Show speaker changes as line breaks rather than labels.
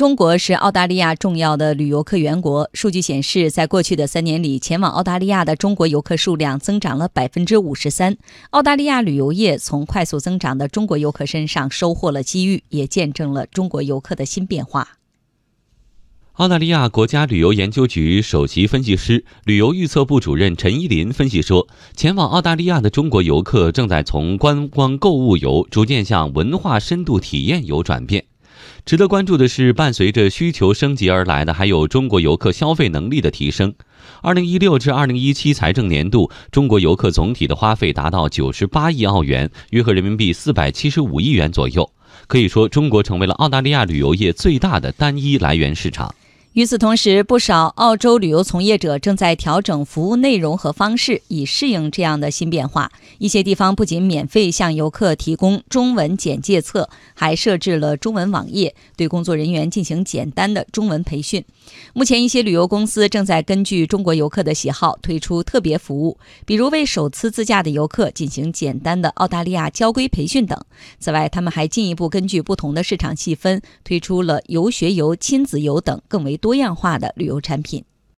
中国是澳大利亚重要的旅游客源国。数据显示，在过去的三年里，前往澳大利亚的中国游客数量增长了百分之五十三。澳大利亚旅游业从快速增长的中国游客身上收获了机遇，也见证了中国游客的新变化。
澳大利亚国家旅游研究局首席分析师、旅游预测部主任陈依林分析说，前往澳大利亚的中国游客正在从观光购物游逐渐向文化深度体验游转变。值得关注的是，伴随着需求升级而来的，还有中国游客消费能力的提升。二零一六至二零一七财政年度，中国游客总体的花费达到九十八亿澳元，约合人民币四百七十五亿元左右。可以说，中国成为了澳大利亚旅游业最大的单一来源市场。
与此同时，不少澳洲旅游从业者正在调整服务内容和方式，以适应这样的新变化。一些地方不仅免费向游客提供中文简介册，还设置了中文网页，对工作人员进行简单的中文培训。目前，一些旅游公司正在根据中国游客的喜好推出特别服务，比如为首次自驾的游客进行简单的澳大利亚交规培训等。此外，他们还进一步根据不同的市场细分，推出了游学游、亲子游等更为。多样化的旅游产品。